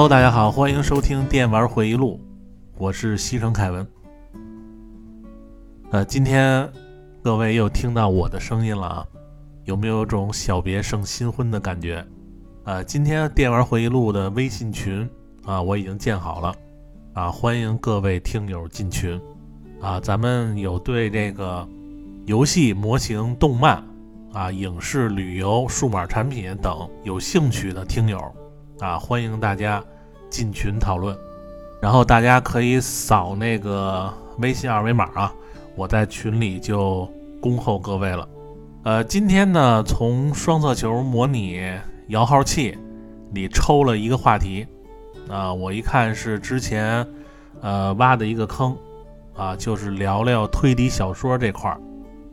Hello，大家好，欢迎收听电玩回忆录，我是西城凯文。呃，今天各位又听到我的声音了啊，有没有种小别胜新婚的感觉？呃，今天电玩回忆录的微信群啊，我已经建好了啊，欢迎各位听友进群啊，咱们有对这个游戏模型、动漫啊、影视、旅游、数码产品等有兴趣的听友。啊，欢迎大家进群讨论，然后大家可以扫那个微信二维码啊，我在群里就恭候各位了。呃，今天呢，从双色球模拟摇号器里抽了一个话题，啊，我一看是之前呃挖的一个坑，啊，就是聊聊推理小说这块儿。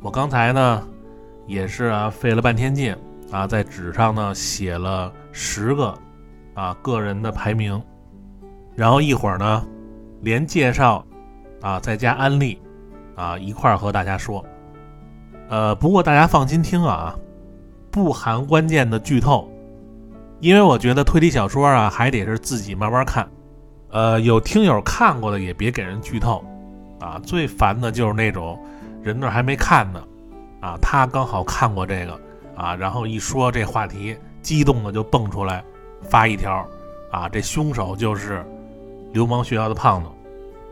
我刚才呢也是啊费了半天劲啊，在纸上呢写了十个。啊，个人的排名，然后一会儿呢，连介绍啊，再加安利啊，一块儿和大家说。呃，不过大家放心听啊，不含关键的剧透，因为我觉得推理小说啊，还得是自己慢慢看。呃，有听友看过的也别给人剧透啊，最烦的就是那种人那还没看呢，啊，他刚好看过这个啊，然后一说这话题，激动的就蹦出来。发一条，啊，这凶手就是流氓学校的胖子。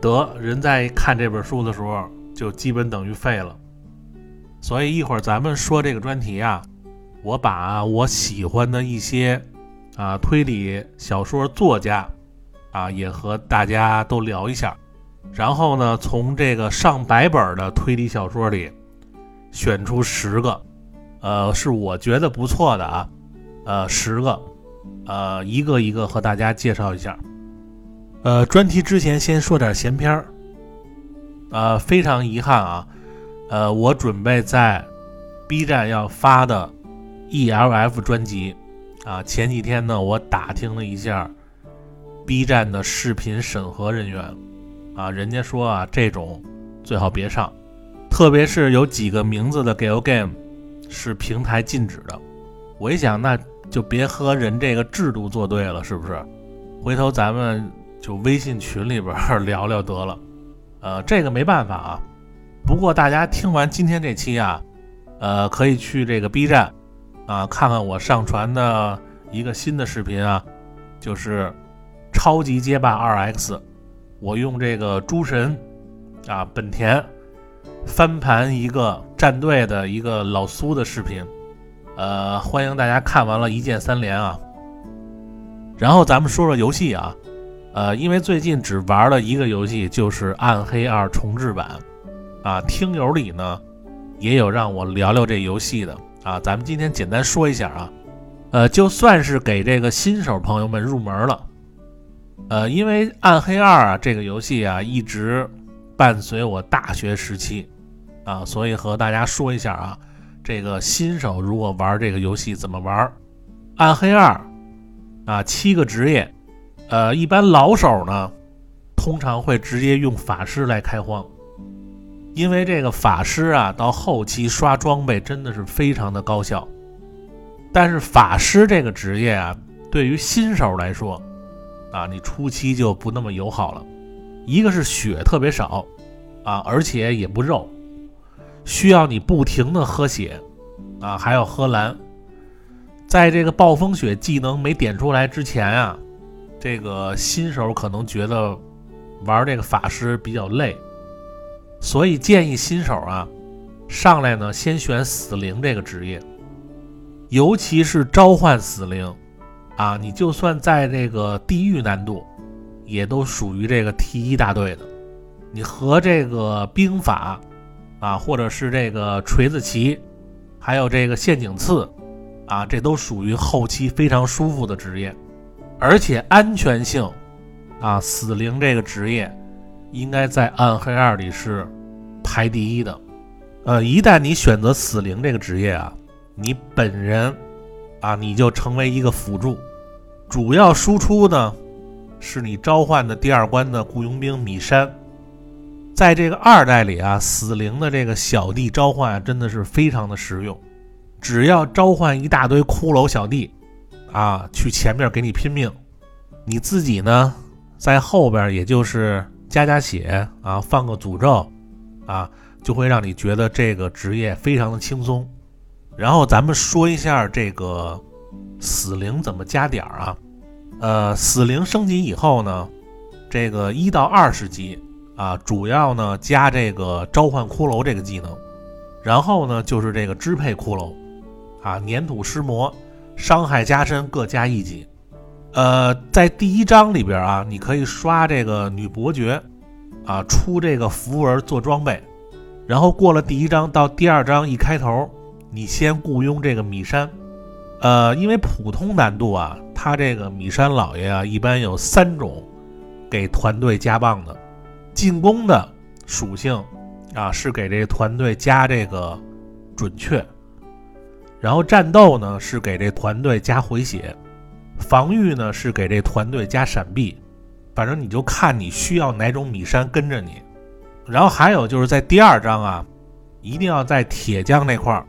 得人在看这本书的时候，就基本等于废了。所以一会儿咱们说这个专题啊，我把我喜欢的一些啊推理小说作家啊也和大家都聊一下。然后呢，从这个上百本的推理小说里选出十个，呃，是我觉得不错的啊，呃，十个。呃，一个一个和大家介绍一下。呃，专题之前先说点闲篇儿。呃，非常遗憾啊，呃，我准备在 B 站要发的 ELF 专辑啊，前几天呢，我打听了一下 B 站的视频审核人员啊，人家说啊，这种最好别上，特别是有几个名字的 Gal Game 是平台禁止的。我一想，那。就别和人这个制度作对了，是不是？回头咱们就微信群里边聊聊得了。呃，这个没办法啊。不过大家听完今天这期啊，呃，可以去这个 B 站啊看看我上传的一个新的视频啊，就是超级街霸 2X，我用这个诸神啊本田翻盘一个战队的一个老苏的视频。呃，欢迎大家看完了一键三连啊！然后咱们说说游戏啊，呃，因为最近只玩了一个游戏，就是《暗黑二重置版》啊。听友里呢也有让我聊聊这游戏的啊，咱们今天简单说一下啊。呃，就算是给这个新手朋友们入门了，呃，因为《暗黑二》啊这个游戏啊一直伴随我大学时期啊，所以和大家说一下啊。这个新手如果玩这个游戏怎么玩？暗黑二啊，七个职业，呃，一般老手呢，通常会直接用法师来开荒，因为这个法师啊，到后期刷装备真的是非常的高效。但是法师这个职业啊，对于新手来说，啊，你初期就不那么友好了，一个是血特别少，啊，而且也不肉。需要你不停的喝血，啊，还要喝蓝。在这个暴风雪技能没点出来之前啊，这个新手可能觉得玩这个法师比较累，所以建议新手啊，上来呢先选死灵这个职业，尤其是召唤死灵，啊，你就算在这个地狱难度，也都属于这个 T 一大队的。你和这个兵法。啊，或者是这个锤子骑，还有这个陷阱刺，啊，这都属于后期非常舒服的职业，而且安全性，啊，死灵这个职业应该在暗黑二里是排第一的。呃，一旦你选择死灵这个职业啊，你本人啊，你就成为一个辅助，主要输出呢是你召唤的第二关的雇佣兵米山。在这个二代里啊，死灵的这个小弟召唤啊真的是非常的实用，只要召唤一大堆骷髅小弟，啊，去前面给你拼命，你自己呢，在后边也就是加加血啊，放个诅咒啊，就会让你觉得这个职业非常的轻松。然后咱们说一下这个死灵怎么加点儿啊？呃，死灵升级以后呢，这个一到二十级啊，主要呢加这个召唤骷髅这个技能，然后呢就是这个支配骷髅啊，粘土尸魔，伤害加深各加一级。呃，在第一章里边啊，你可以刷这个女伯爵，啊，出这个符文做装备，然后过了第一章到第二章一开头，你先雇佣这个米山，呃，因为普通难度啊，他这个米山老爷啊，一般有三种给团队加棒的，进攻的属性啊是给这个团队加这个准确，然后战斗呢是给这团队加回血。防御呢是给这团队加闪避，反正你就看你需要哪种米山跟着你。然后还有就是在第二章啊，一定要在铁匠那块儿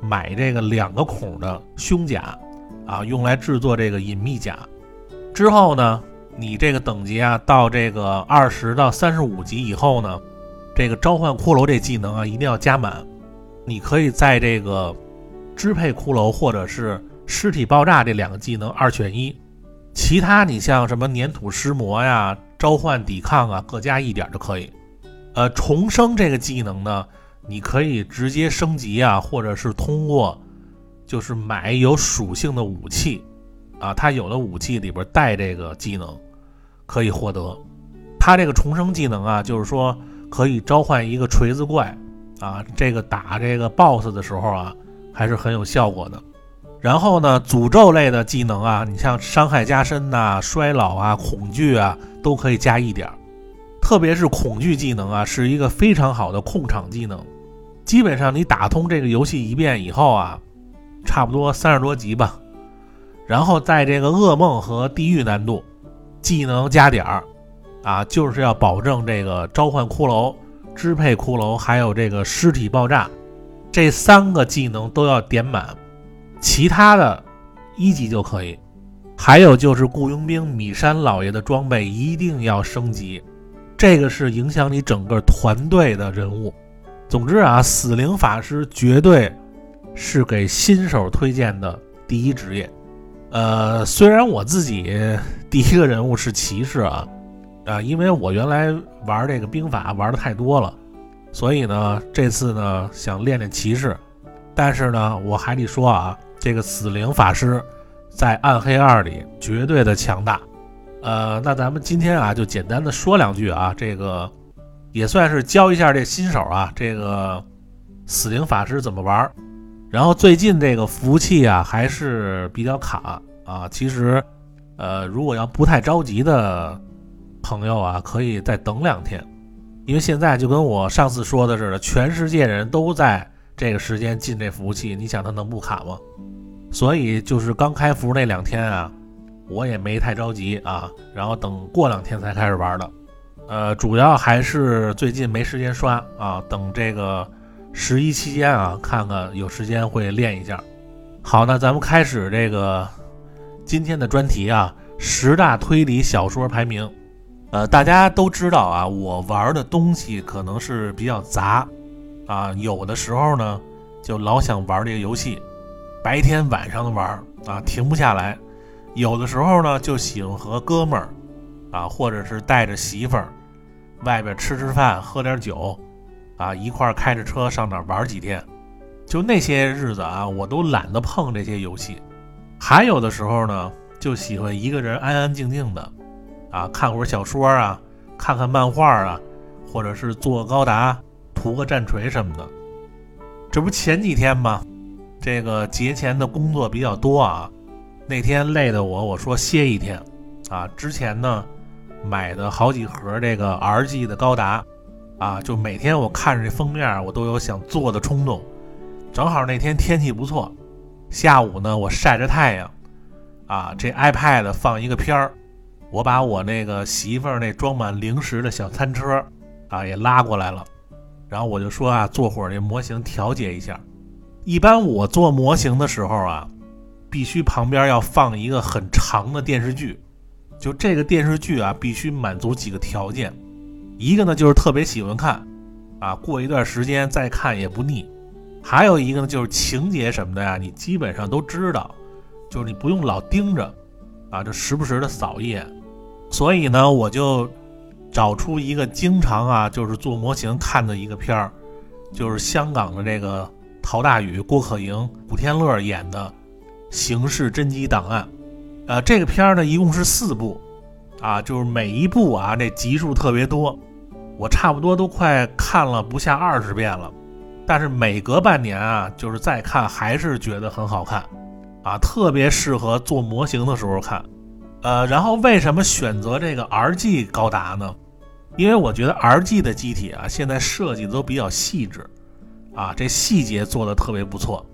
买这个两个孔的胸甲啊，用来制作这个隐秘甲。之后呢，你这个等级啊到这个二十到三十五级以后呢，这个召唤骷髅这技能啊一定要加满。你可以在这个支配骷髅或者是。尸体爆炸这两个技能二选一，其他你像什么粘土尸魔呀、召唤抵抗啊，各加一点就可以。呃，重生这个技能呢，你可以直接升级啊，或者是通过就是买有属性的武器啊，它有的武器里边带这个技能可以获得。它这个重生技能啊，就是说可以召唤一个锤子怪啊，这个打这个 BOSS 的时候啊，还是很有效果的。然后呢，诅咒类的技能啊，你像伤害加深呐、衰老啊、恐惧啊，都可以加一点儿。特别是恐惧技能啊，是一个非常好的控场技能。基本上你打通这个游戏一遍以后啊，差不多三十多级吧。然后在这个噩梦和地狱难度，技能加点儿啊，就是要保证这个召唤骷髅、支配骷髅，还有这个尸体爆炸这三个技能都要点满。其他的，一级就可以。还有就是雇佣兵米山老爷的装备一定要升级，这个是影响你整个团队的人物。总之啊，死灵法师绝对是给新手推荐的第一职业。呃，虽然我自己第一个人物是骑士啊，啊，因为我原来玩这个兵法玩的太多了，所以呢，这次呢想练练骑士。但是呢，我还得说啊。这个死灵法师在暗黑二里绝对的强大，呃，那咱们今天啊就简单的说两句啊，这个也算是教一下这新手啊，这个死灵法师怎么玩。然后最近这个服务器啊还是比较卡啊，其实呃如果要不太着急的朋友啊，可以再等两天，因为现在就跟我上次说的似的，全世界人都在这个时间进这服务器，你想它能不卡吗？所以就是刚开服那两天啊，我也没太着急啊，然后等过两天才开始玩的。呃，主要还是最近没时间刷啊，等这个十一期间啊，看看有时间会练一下。好，那咱们开始这个今天的专题啊，十大推理小说排名。呃，大家都知道啊，我玩的东西可能是比较杂啊，有的时候呢就老想玩这个游戏。白天晚上的玩啊，停不下来。有的时候呢，就喜欢和哥们儿啊，或者是带着媳妇儿，外边吃吃饭，喝点酒，啊，一块开着车上哪玩几天。就那些日子啊，我都懒得碰这些游戏。还有的时候呢，就喜欢一个人安安静静的，啊，看会儿小说啊，看看漫画啊，或者是坐高达，涂个战锤什么的。这不前几天吗？这个节前的工作比较多啊，那天累的我，我说歇一天，啊，之前呢买的好几盒这个 RG 的高达，啊，就每天我看着这封面，我都有想做的冲动。正好那天天气不错，下午呢我晒着太阳，啊，这 iPad 放一个片儿，我把我那个媳妇儿那装满零食的小餐车，啊也拉过来了，然后我就说啊，做会儿这模型调节一下。一般我做模型的时候啊，必须旁边要放一个很长的电视剧，就这个电视剧啊，必须满足几个条件，一个呢就是特别喜欢看，啊，过一段时间再看也不腻；还有一个呢就是情节什么的呀，你基本上都知道，就是你不用老盯着，啊，就时不时的扫一眼。所以呢，我就找出一个经常啊，就是做模型看的一个片儿，就是香港的这个陶大宇、郭可盈、古天乐演的《刑事侦缉档案》。呃，这个片儿呢，一共是四部，啊，就是每一部啊，这集数特别多，我差不多都快看了不下二十遍了。但是每隔半年啊，就是再看还是觉得很好看，啊，特别适合做模型的时候看。呃，然后为什么选择这个 RG 高达呢？因为我觉得 RG 的机体啊，现在设计的都比较细致，啊，这细节做的特别不错，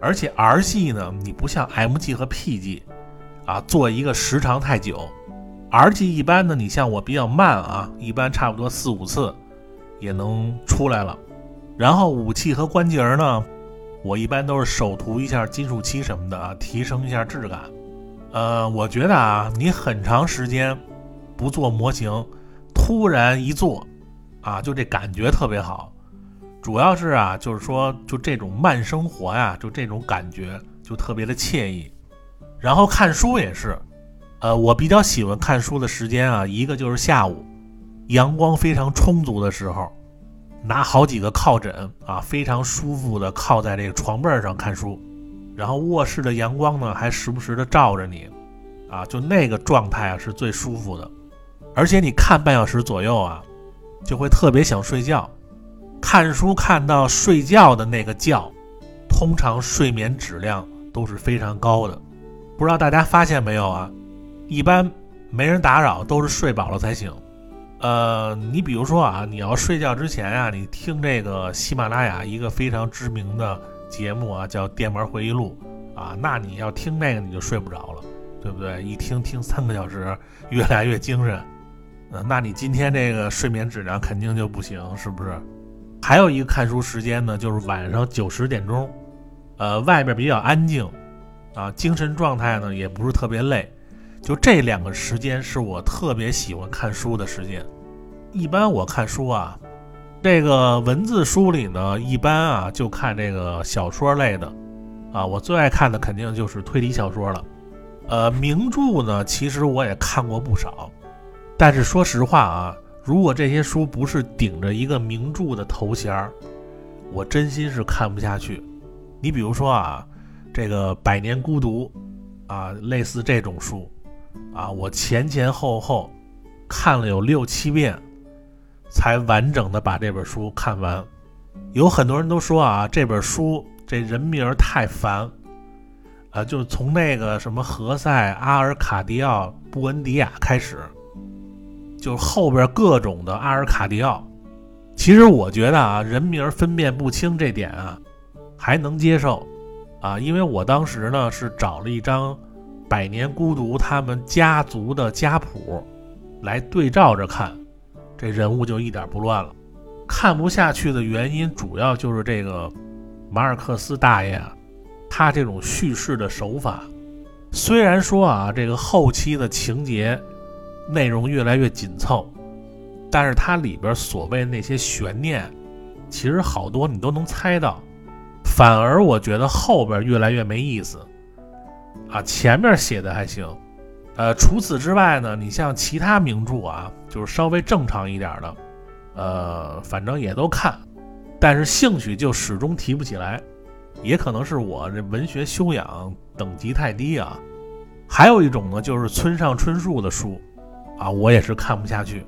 而且 RG 呢，你不像 MG 和 PG。啊，做一个时长太久，R G 一般呢，你像我比较慢啊，一般差不多四五次也能出来了。然后武器和关节呢，我一般都是手涂一下金属漆什么的啊，提升一下质感。呃，我觉得啊，你很长时间不做模型，突然一做，啊，就这感觉特别好。主要是啊，就是说就这种慢生活呀，就这种感觉就特别的惬意。然后看书也是，呃，我比较喜欢看书的时间啊，一个就是下午，阳光非常充足的时候，拿好几个靠枕啊，非常舒服的靠在这个床背上看书，然后卧室的阳光呢还时不时的照着你，啊，就那个状态啊是最舒服的，而且你看半小时左右啊，就会特别想睡觉，看书看到睡觉的那个觉，通常睡眠质量都是非常高的。不知道大家发现没有啊？一般没人打扰，都是睡饱了才醒。呃，你比如说啊，你要睡觉之前啊，你听这个喜马拉雅一个非常知名的节目啊，叫《电玩回忆录》啊，那你要听那个你就睡不着了，对不对？一听听三个小时，越来越精神。呃，那你今天这个睡眠质量肯定就不行，是不是？还有一个看书时间呢，就是晚上九十点钟，呃，外面比较安静。啊，精神状态呢也不是特别累，就这两个时间是我特别喜欢看书的时间。一般我看书啊，这个文字书里呢，一般啊就看这个小说类的。啊，我最爱看的肯定就是推理小说了。呃，名著呢，其实我也看过不少，但是说实话啊，如果这些书不是顶着一个名著的头衔儿，我真心是看不下去。你比如说啊。这个《百年孤独》啊，类似这种书啊，我前前后后看了有六七遍，才完整的把这本书看完。有很多人都说啊，这本书这人名太烦啊，就从那个什么何塞、阿尔卡迪奥、布恩迪亚开始，就后边各种的阿尔卡迪奥。其实我觉得啊，人名分辨不清这点啊，还能接受。啊，因为我当时呢是找了一张《百年孤独》他们家族的家谱来对照着看，这人物就一点不乱了。看不下去的原因主要就是这个马尔克斯大爷，啊，他这种叙事的手法，虽然说啊这个后期的情节内容越来越紧凑，但是它里边所谓那些悬念，其实好多你都能猜到。反而我觉得后边越来越没意思，啊，前面写的还行，呃，除此之外呢，你像其他名著啊，就是稍微正常一点的，呃，反正也都看，但是兴趣就始终提不起来，也可能是我这文学修养等级太低啊。还有一种呢，就是村上春树的书，啊，我也是看不下去，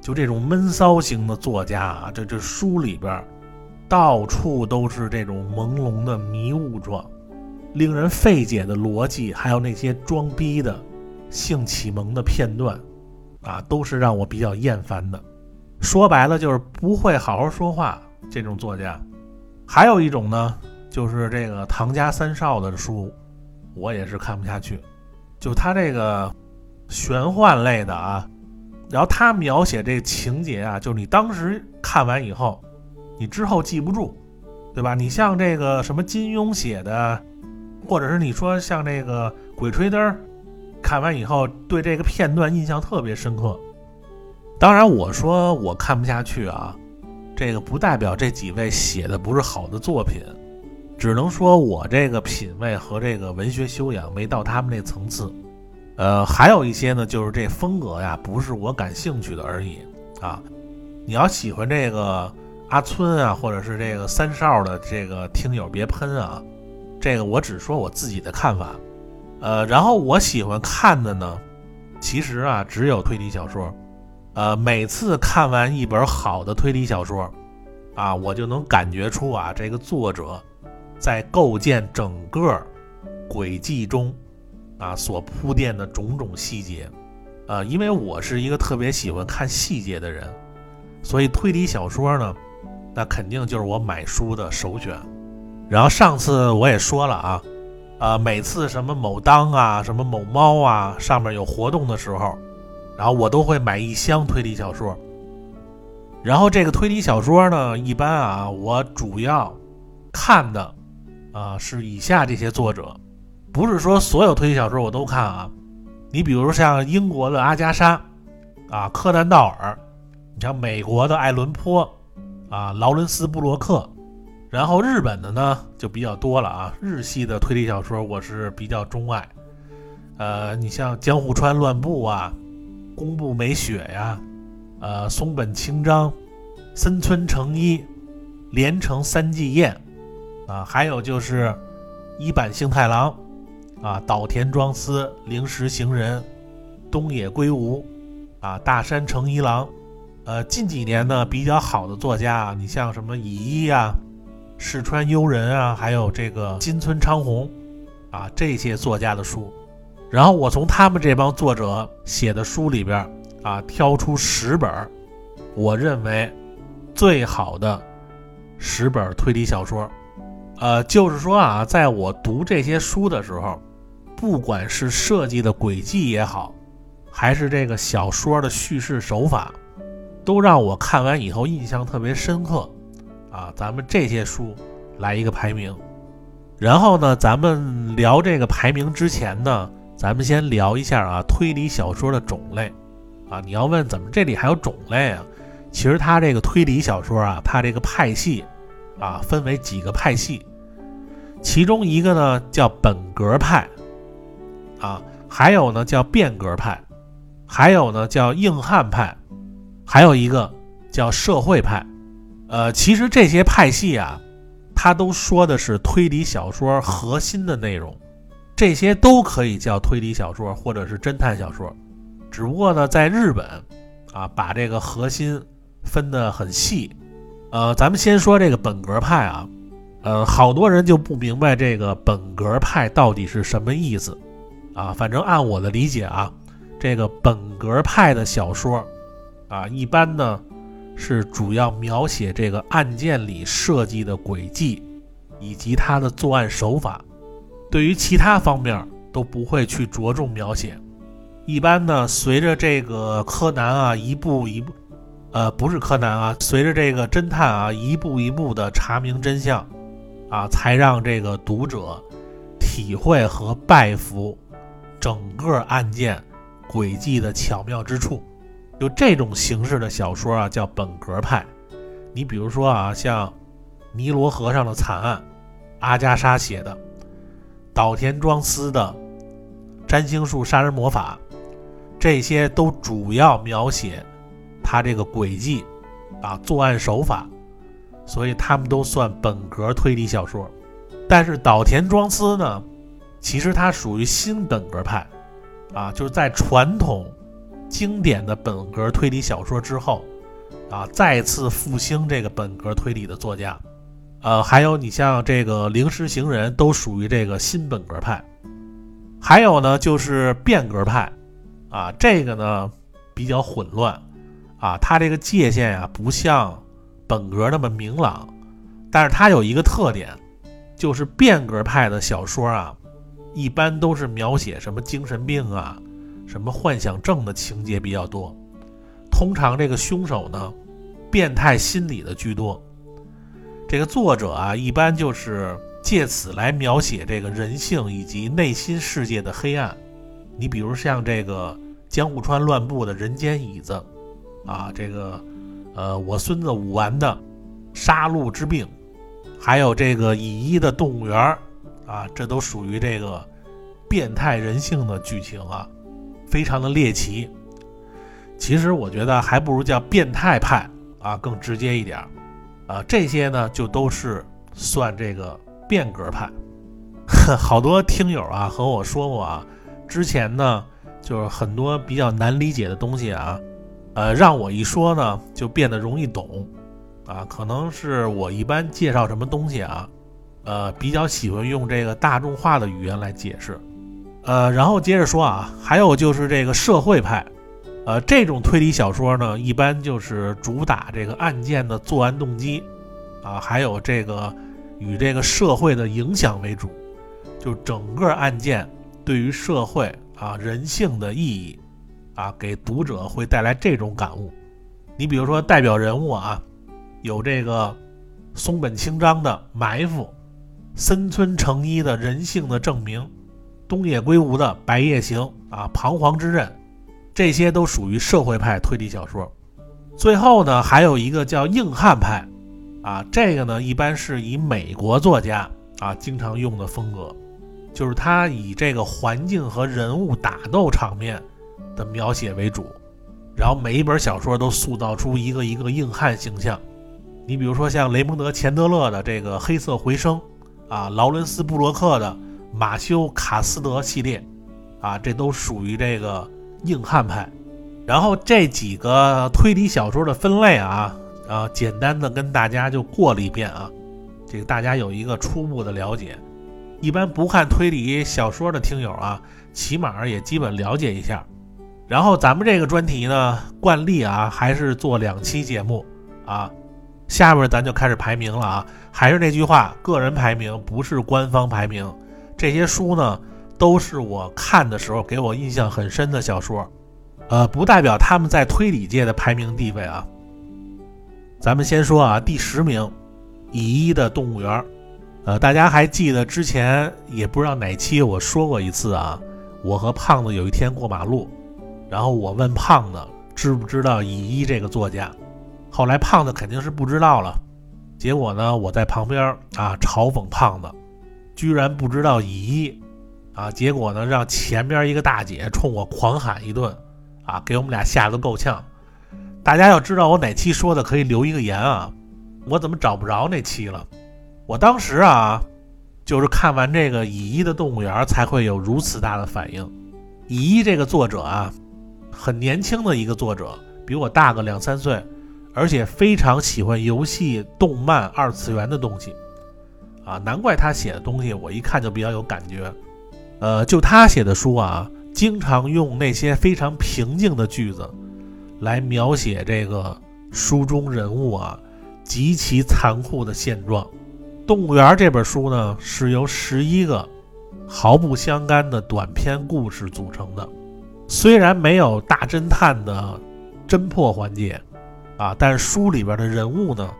就这种闷骚型的作家啊，这这书里边。到处都是这种朦胧的迷雾状，令人费解的逻辑，还有那些装逼的性启蒙的片段，啊，都是让我比较厌烦的。说白了就是不会好好说话。这种作家，还有一种呢，就是这个唐家三少的书，我也是看不下去。就他这个玄幻类的啊，然后他描写这情节啊，就是你当时看完以后。你之后记不住，对吧？你像这个什么金庸写的，或者是你说像这个《鬼吹灯》，看完以后对这个片段印象特别深刻。当然，我说我看不下去啊，这个不代表这几位写的不是好的作品，只能说我这个品味和这个文学修养没到他们那层次。呃，还有一些呢，就是这风格呀，不是我感兴趣的而已啊。你要喜欢这个阿村啊，或者是这个三少的这个听友别喷啊，这个我只说我自己的看法。呃，然后我喜欢看的呢，其实啊只有推理小说。呃，每次看完一本好的推理小说，啊，我就能感觉出啊这个作者在构建整个轨迹中。啊，所铺垫的种种细节，呃，因为我是一个特别喜欢看细节的人，所以推理小说呢，那肯定就是我买书的首选。然后上次我也说了啊，啊，每次什么某当啊，什么某猫啊，上面有活动的时候，然后我都会买一箱推理小说。然后这个推理小说呢，一般啊，我主要看的啊是以下这些作者。不是说所有推理小说我都看啊，你比如像英国的阿加莎，啊，柯南道尔，你像美国的爱伦坡，啊，劳伦斯布洛克，然后日本的呢就比较多了啊，日系的推理小说我是比较钟爱，呃，你像江户川乱步啊，宫部美雪呀，呃，松本清张，森村诚一，连城三季彦，啊，还有就是一坂幸太郎。啊，岛田庄司、灵石行人、东野圭吾，啊，大山诚一郎，呃，近几年呢比较好的作家啊，你像什么乙一呀、世川悠人啊，还有这个金村昌宏，啊，这些作家的书，然后我从他们这帮作者写的书里边啊，挑出十本，我认为最好的十本推理小说，呃，就是说啊，在我读这些书的时候。不管是设计的轨迹也好，还是这个小说的叙事手法，都让我看完以后印象特别深刻。啊，咱们这些书来一个排名。然后呢，咱们聊这个排名之前呢，咱们先聊一下啊，推理小说的种类。啊，你要问怎么这里还有种类啊？其实它这个推理小说啊，它这个派系啊，分为几个派系，其中一个呢叫本格派。啊，还有呢，叫变革派，还有呢，叫硬汉派，还有一个叫社会派。呃，其实这些派系啊，它都说的是推理小说核心的内容，这些都可以叫推理小说或者是侦探小说。只不过呢，在日本啊，把这个核心分得很细。呃，咱们先说这个本格派啊，呃，好多人就不明白这个本格派到底是什么意思。啊，反正按我的理解啊，这个本格派的小说，啊，一般呢是主要描写这个案件里设计的轨迹，以及他的作案手法，对于其他方面都不会去着重描写。一般呢，随着这个柯南啊一步一步，呃，不是柯南啊，随着这个侦探啊一步一步的查明真相，啊，才让这个读者体会和拜服。整个案件轨迹的巧妙之处，就这种形式的小说啊，叫本格派。你比如说啊，像尼罗河上的惨案，阿加莎写的；岛田庄司的占星术杀人魔法，这些都主要描写他这个轨迹啊，作案手法，所以他们都算本格推理小说。但是岛田庄司呢？其实它属于新本格派，啊，就是在传统经典的本格推理小说之后，啊，再次复兴这个本格推理的作家，呃，还有你像这个灵石行人，都属于这个新本格派。还有呢，就是变革派，啊，这个呢比较混乱，啊，它这个界限呀不像本格那么明朗，但是它有一个特点，就是变革派的小说啊。一般都是描写什么精神病啊，什么幻想症的情节比较多。通常这个凶手呢，变态心理的居多。这个作者啊，一般就是借此来描写这个人性以及内心世界的黑暗。你比如像这个江户川乱步的人间椅子，啊，这个呃我孙子武丸的杀戮之病，还有这个乙一的动物园啊，这都属于这个变态人性的剧情啊，非常的猎奇。其实我觉得还不如叫变态派啊更直接一点儿，啊，这些呢就都是算这个变革派。好多听友啊和我说过啊，之前呢就是很多比较难理解的东西啊，呃，让我一说呢就变得容易懂啊，可能是我一般介绍什么东西啊，呃，比较喜欢用这个大众化的语言来解释，呃，然后接着说啊，还有就是这个社会派，呃，这种推理小说呢，一般就是主打这个案件的作案动机啊，还有这个与这个社会的影响为主。就整个案件对于社会啊人性的意义啊，给读者会带来这种感悟。你比如说代表人物啊，有这个松本清张的埋伏，森村诚一的人性的证明，东野圭吾的白夜行啊彷徨之刃，这些都属于社会派推理小说。最后呢，还有一个叫硬汉派啊，这个呢一般是以美国作家啊经常用的风格。就是他以这个环境和人物打斗场面的描写为主，然后每一本小说都塑造出一个一个硬汉形象。你比如说像雷蒙德·钱德勒的这个《黑色回声》，啊，劳伦斯·布洛克的《马修·卡斯德》系列，啊，这都属于这个硬汉派。然后这几个推理小说的分类啊，啊，简单的跟大家就过了一遍啊，这个大家有一个初步的了解。一般不看推理小说的听友啊，起码也基本了解一下。然后咱们这个专题呢，惯例啊，还是做两期节目啊。下面咱就开始排名了啊。还是那句话，个人排名不是官方排名。这些书呢，都是我看的时候给我印象很深的小说，呃，不代表他们在推理界的排名地位啊。咱们先说啊，第十名，乙一的动物园。呃，大家还记得之前也不知道哪期我说过一次啊，我和胖子有一天过马路，然后我问胖子知不知道乙一这个作家，后来胖子肯定是不知道了，结果呢，我在旁边啊嘲讽胖子，居然不知道乙一，啊，结果呢让前边一个大姐冲我狂喊一顿，啊，给我们俩吓得够呛。大家要知道我哪期说的可以留一个言啊，我怎么找不着那期了？我当时啊，就是看完这个乙一的动物园才会有如此大的反应。乙一这个作者啊，很年轻的一个作者，比我大个两三岁，而且非常喜欢游戏、动漫、二次元的东西，啊，难怪他写的东西我一看就比较有感觉。呃，就他写的书啊，经常用那些非常平静的句子，来描写这个书中人物啊极其残酷的现状。《动物园》这本书呢，是由十一个毫不相干的短篇故事组成的。虽然没有大侦探的侦破环节啊，但是书里边的人物呢，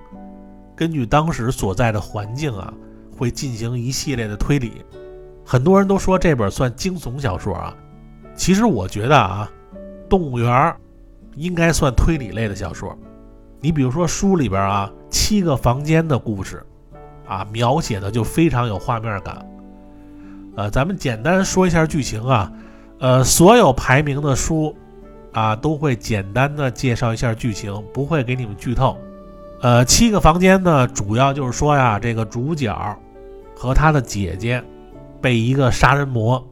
根据当时所在的环境啊，会进行一系列的推理。很多人都说这本算惊悚小说啊，其实我觉得啊，《动物园》应该算推理类的小说。你比如说书里边啊，七个房间的故事。啊，描写的就非常有画面感。呃，咱们简单说一下剧情啊。呃，所有排名的书啊，都会简单的介绍一下剧情，不会给你们剧透。呃，七个房间呢，主要就是说呀，这个主角和他的姐姐被一个杀人魔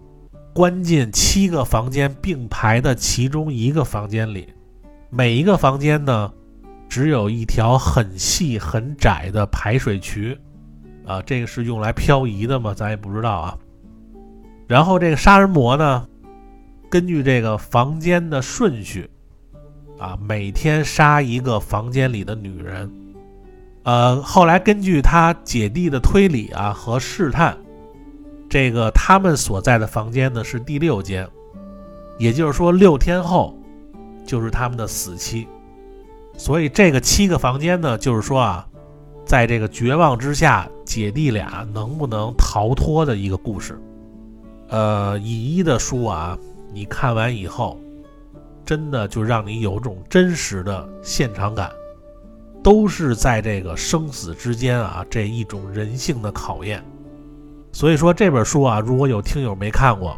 关进七个房间并排的其中一个房间里，每一个房间呢，只有一条很细很窄的排水渠。啊，这个是用来漂移的吗？咱也不知道啊。然后这个杀人魔呢，根据这个房间的顺序，啊，每天杀一个房间里的女人。呃，后来根据他姐弟的推理啊和试探，这个他们所在的房间呢是第六间，也就是说六天后就是他们的死期。所以这个七个房间呢，就是说啊。在这个绝望之下，姐弟俩能不能逃脱的一个故事。呃，乙一的书啊，你看完以后，真的就让你有种真实的现场感，都是在这个生死之间啊，这一种人性的考验。所以说这本书啊，如果有听友没看过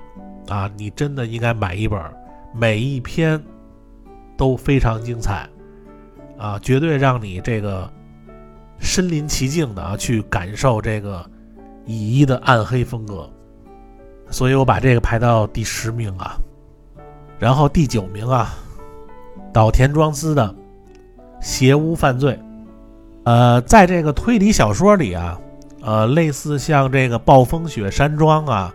啊，你真的应该买一本，每一篇都非常精彩啊，绝对让你这个身临其境的啊去感受这个乙一的暗黑风格。所以我把这个排到第十名啊，然后第九名啊，岛田庄司的《邪屋犯罪》。呃，在这个推理小说里啊。呃，类似像这个暴风雪山庄啊、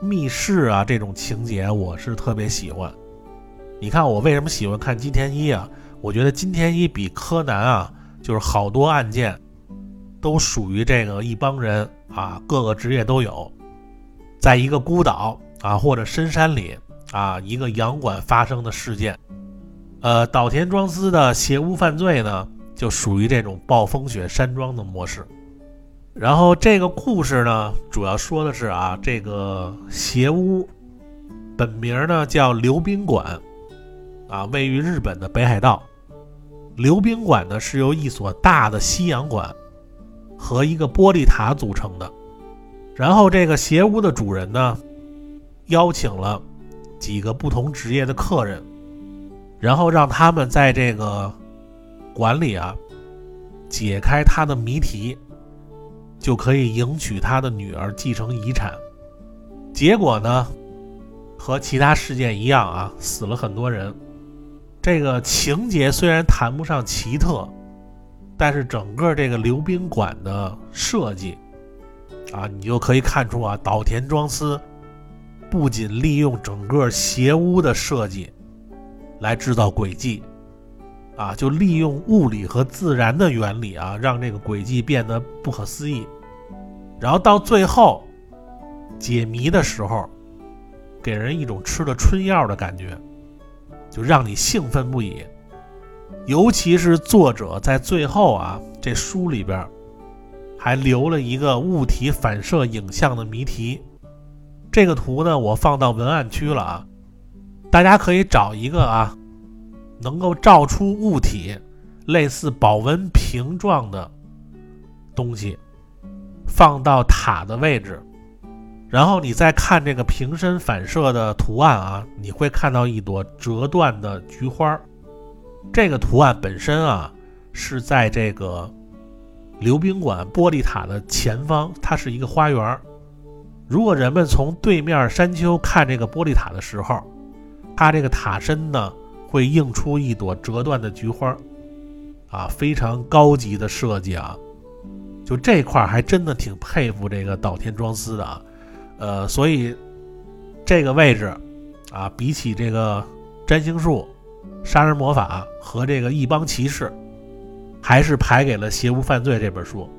密室啊这种情节，我是特别喜欢。你看我为什么喜欢看金田一啊？我觉得金田一比柯南啊，就是好多案件都属于这个一帮人啊，各个职业都有，在一个孤岛啊或者深山里啊，一个洋馆发生的事件。呃，岛田庄司的邪屋犯罪呢，就属于这种暴风雪山庄的模式。然后这个故事呢，主要说的是啊，这个邪屋本名呢叫刘冰馆，啊，位于日本的北海道。刘冰馆呢是由一所大的西洋馆和一个玻璃塔组成的。然后这个邪屋的主人呢，邀请了几个不同职业的客人，然后让他们在这个馆里啊解开他的谜题。就可以迎娶他的女儿继承遗产，结果呢，和其他事件一样啊，死了很多人。这个情节虽然谈不上奇特，但是整个这个溜冰馆的设计啊，你就可以看出啊，岛田庄司不仅利用整个斜屋的设计来制造轨迹。啊，就利用物理和自然的原理啊，让这个轨迹变得不可思议，然后到最后解谜的时候，给人一种吃了春药的感觉，就让你兴奋不已。尤其是作者在最后啊，这书里边还留了一个物体反射影像的谜题，这个图呢，我放到文案区了啊，大家可以找一个啊。能够照出物体类似保温瓶状的东西，放到塔的位置，然后你再看这个瓶身反射的图案啊，你会看到一朵折断的菊花。这个图案本身啊是在这个溜冰馆玻璃塔的前方，它是一个花园。如果人们从对面山丘看这个玻璃塔的时候，它这个塔身呢。会映出一朵折断的菊花，啊，非常高级的设计啊！就这块还真的挺佩服这个岛田庄司的啊，呃，所以这个位置啊，比起这个占星术、杀人魔法和这个一帮骑士，还是排给了《邪物犯罪》这本书。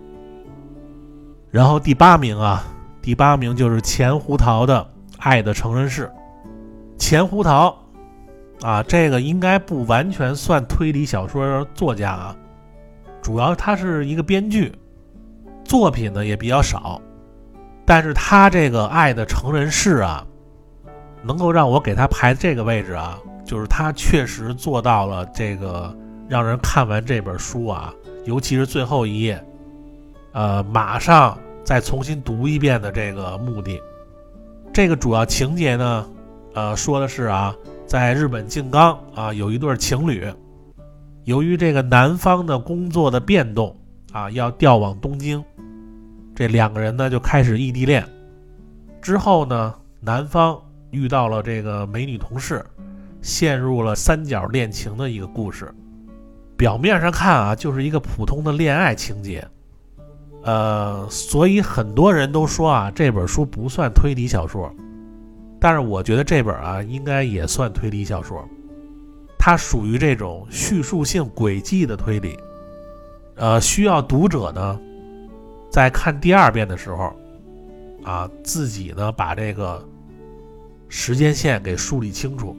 然后第八名啊，第八名就是钱胡桃的《爱的成人式》，钱胡桃。啊，这个应该不完全算推理小说作家啊，主要他是一个编剧，作品呢也比较少，但是他这个《爱的成人式》啊，能够让我给他排这个位置啊，就是他确实做到了这个让人看完这本书啊，尤其是最后一页，呃，马上再重新读一遍的这个目的。这个主要情节呢，呃，说的是啊。在日本静冈啊，有一对情侣，由于这个男方的工作的变动啊，要调往东京，这两个人呢就开始异地恋。之后呢，男方遇到了这个美女同事，陷入了三角恋情的一个故事。表面上看啊，就是一个普通的恋爱情节，呃，所以很多人都说啊，这本书不算推理小说。但是我觉得这本啊，应该也算推理小说，它属于这种叙述性轨迹的推理，呃，需要读者呢，在看第二遍的时候，啊，自己呢把这个时间线给梳理清楚。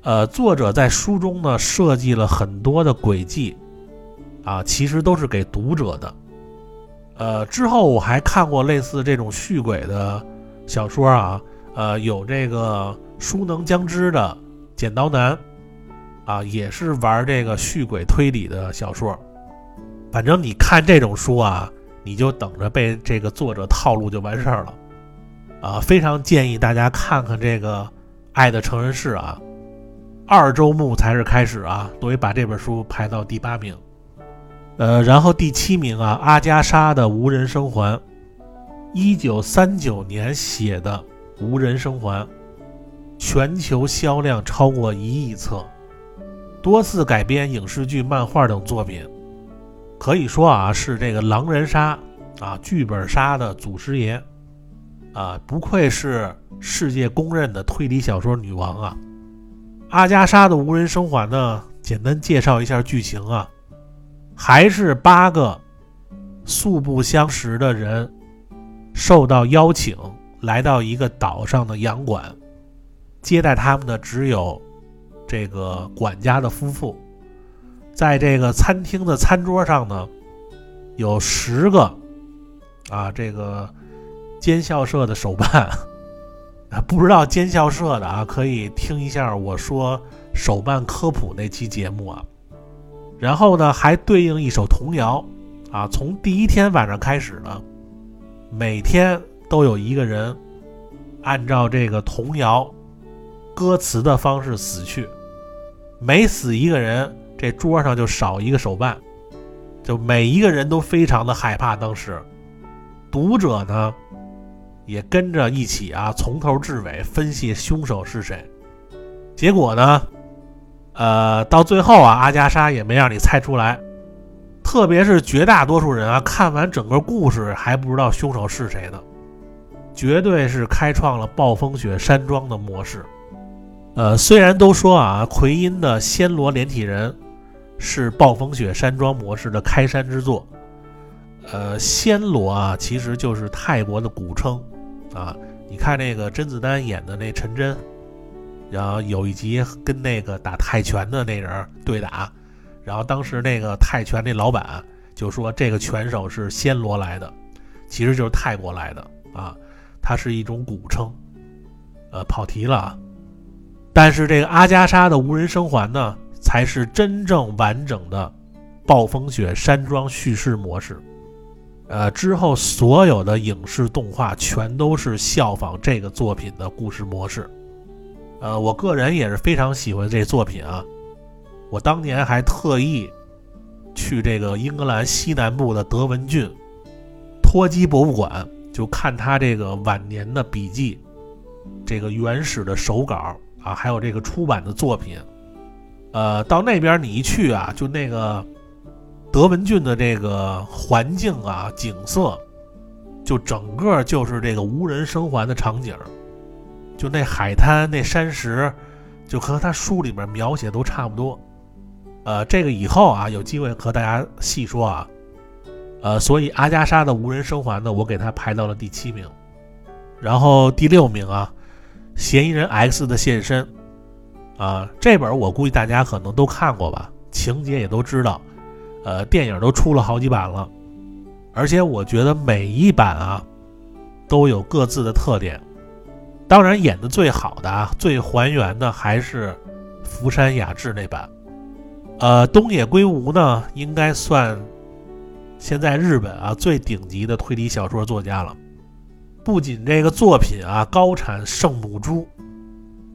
呃，作者在书中呢设计了很多的轨迹，啊，其实都是给读者的。呃，之后我还看过类似这种续轨的小说啊。呃，有这个书能将知的《剪刀男》，啊，也是玩这个续鬼推理的小说。反正你看这种书啊，你就等着被这个作者套路就完事儿了。啊，非常建议大家看看这个《爱的成人式》啊，二周目才是开始啊，所以把这本书排到第八名。呃，然后第七名啊，阿加莎的《无人生还》，一九三九年写的《无人生还》，全球销量超过一亿册，多次改编影视剧、漫画等作品，可以说啊，是这个狼人杀啊剧本杀的祖师爷啊，不愧是世界公认的推理小说女王啊。阿加莎的《无人生还》呢，简单介绍一下剧情啊。还是八个素不相识的人受到邀请，来到一个岛上的洋馆，接待他们的只有这个管家的夫妇。在这个餐厅的餐桌上呢，有十个啊，这个监校社的手办啊，不知道监校社的啊，可以听一下我说手办科普那期节目啊。然后呢，还对应一首童谣，啊，从第一天晚上开始呢，每天都有一个人按照这个童谣歌词的方式死去，每死一个人，这桌上就少一个手办，就每一个人都非常的害怕。当时读者呢也跟着一起啊，从头至尾分析凶手是谁，结果呢？呃，到最后啊，阿加莎也没让你猜出来，特别是绝大多数人啊，看完整个故事还不知道凶手是谁呢，绝对是开创了暴风雪山庄的模式。呃，虽然都说啊，奎因的《暹罗连体人》是暴风雪山庄模式的开山之作，呃，暹罗啊，其实就是泰国的古称啊。你看那个甄子丹演的那陈真。然后有一集跟那个打泰拳的那人对打，然后当时那个泰拳那老板就说这个拳手是暹罗来的，其实就是泰国来的啊，它是一种古称。呃，跑题了啊。但是这个阿加莎的无人生还呢，才是真正完整的暴风雪山庄叙事模式。呃，之后所有的影视动画全都是效仿这个作品的故事模式。呃，我个人也是非常喜欢这作品啊。我当年还特意去这个英格兰西南部的德文郡托基博物馆，就看他这个晚年的笔记，这个原始的手稿啊，还有这个出版的作品。呃，到那边你一去啊，就那个德文郡的这个环境啊、景色，就整个就是这个无人生还的场景。就那海滩那山石，就和他书里面描写都差不多。呃，这个以后啊有机会和大家细说啊。呃，所以阿加莎的无人生还呢，我给他排到了第七名。然后第六名啊，嫌疑人 X 的现身啊，这本我估计大家可能都看过吧，情节也都知道。呃，电影都出了好几版了，而且我觉得每一版啊都有各自的特点。当然，演的最好的啊，最还原的还是福山雅治那版。呃，东野圭吾呢，应该算现在日本啊最顶级的推理小说作家了。不仅这个作品啊高产圣母猪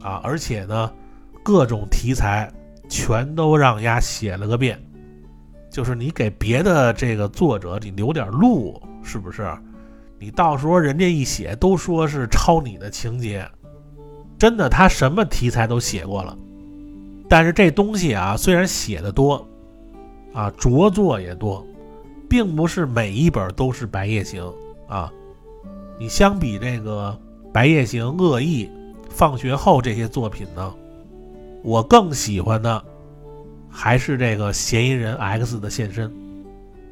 啊，而且呢各种题材全都让丫写了个遍。就是你给别的这个作者你留点路，是不是？你到时候人家一写都说是抄你的情节，真的他什么题材都写过了。但是这东西啊，虽然写的多，啊着作也多，并不是每一本都是《白夜行》啊。你相比这个《白夜行》《恶意》《放学后》这些作品呢，我更喜欢的还是这个嫌疑人 X 的现身。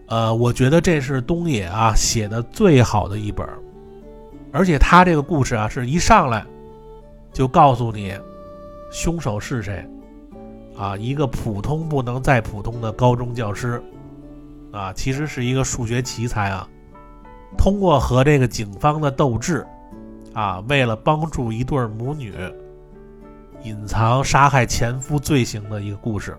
呃，我觉得这是东野啊写的最好的一本，而且他这个故事啊是一上来就告诉你凶手是谁，啊，一个普通不能再普通的高中教师，啊，其实是一个数学奇才啊，通过和这个警方的斗智，啊，为了帮助一对母女，隐藏杀害前夫罪行的一个故事，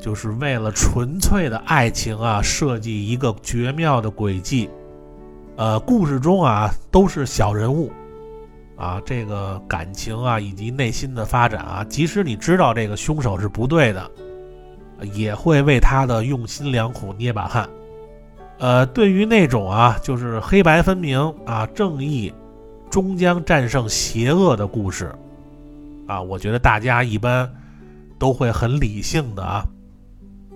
就是为了纯粹的爱情啊，设计一个绝妙的诡计。呃，故事中啊都是小人物，啊，这个感情啊以及内心的发展啊，即使你知道这个凶手是不对的，也会为他的用心良苦捏把汗。呃，对于那种啊，就是黑白分明啊，正义终将战胜邪恶的故事，啊，我觉得大家一般都会很理性的啊，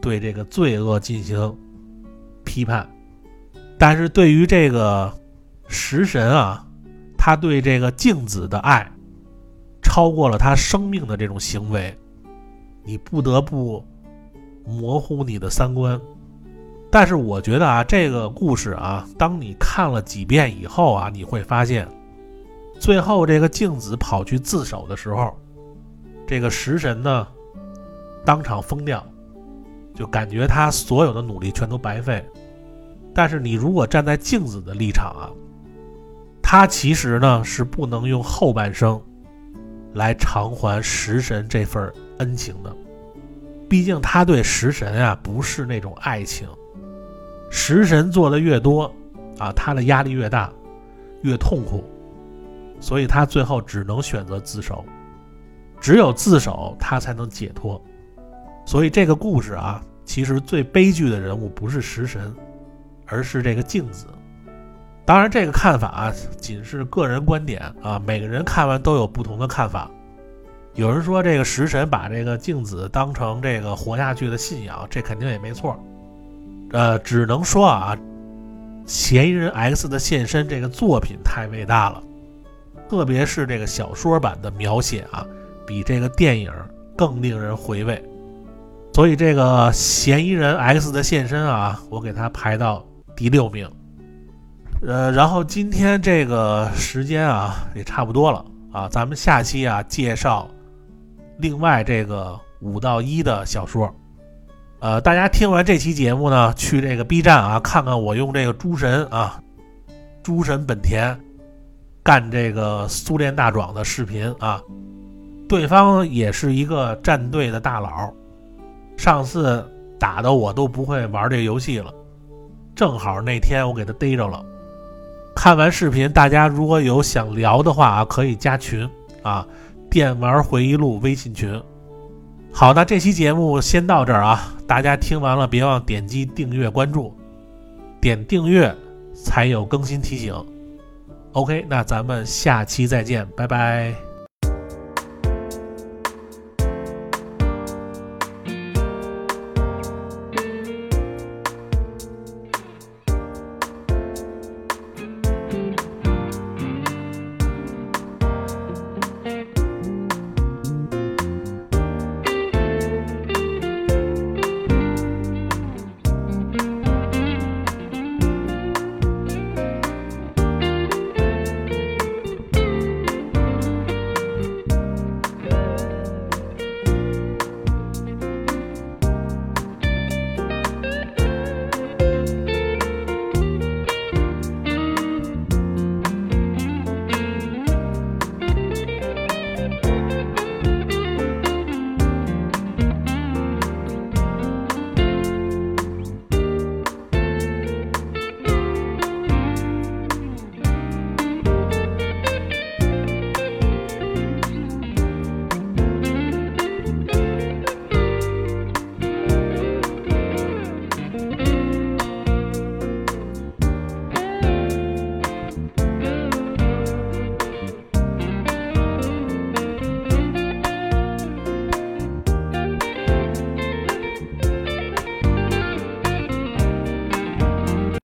对这个罪恶进行批判。但是对于这个食神啊，他对这个镜子的爱，超过了他生命的这种行为，你不得不模糊你的三观。但是我觉得啊，这个故事啊，当你看了几遍以后啊，你会发现，最后这个镜子跑去自首的时候，这个食神呢，当场疯掉，就感觉他所有的努力全都白费。但是你如果站在镜子的立场啊，他其实呢是不能用后半生来偿还食神这份恩情的，毕竟他对食神啊不是那种爱情，食神做的越多啊，他的压力越大，越痛苦，所以他最后只能选择自首，只有自首他才能解脱，所以这个故事啊，其实最悲剧的人物不是食神。而是这个镜子，当然这个看法啊，仅是个人观点啊，每个人看完都有不同的看法。有人说这个食神把这个镜子当成这个活下去的信仰，这肯定也没错。呃，只能说啊，嫌疑人 X 的现身这个作品太伟大了，特别是这个小说版的描写啊，比这个电影更令人回味。所以这个嫌疑人 X 的现身啊，我给他排到。第六名，呃，然后今天这个时间啊也差不多了啊，咱们下期啊介绍另外这个五到一的小说，呃，大家听完这期节目呢，去这个 B 站啊看看我用这个诸神啊，诸神本田干这个苏联大壮的视频啊，对方也是一个战队的大佬，上次打的我都不会玩这个游戏了。正好那天我给他逮着了。看完视频，大家如果有想聊的话啊，可以加群啊，电玩回忆录微信群。好，那这期节目先到这儿啊，大家听完了别忘点击订阅关注，点订阅才有更新提醒。OK，那咱们下期再见，拜拜。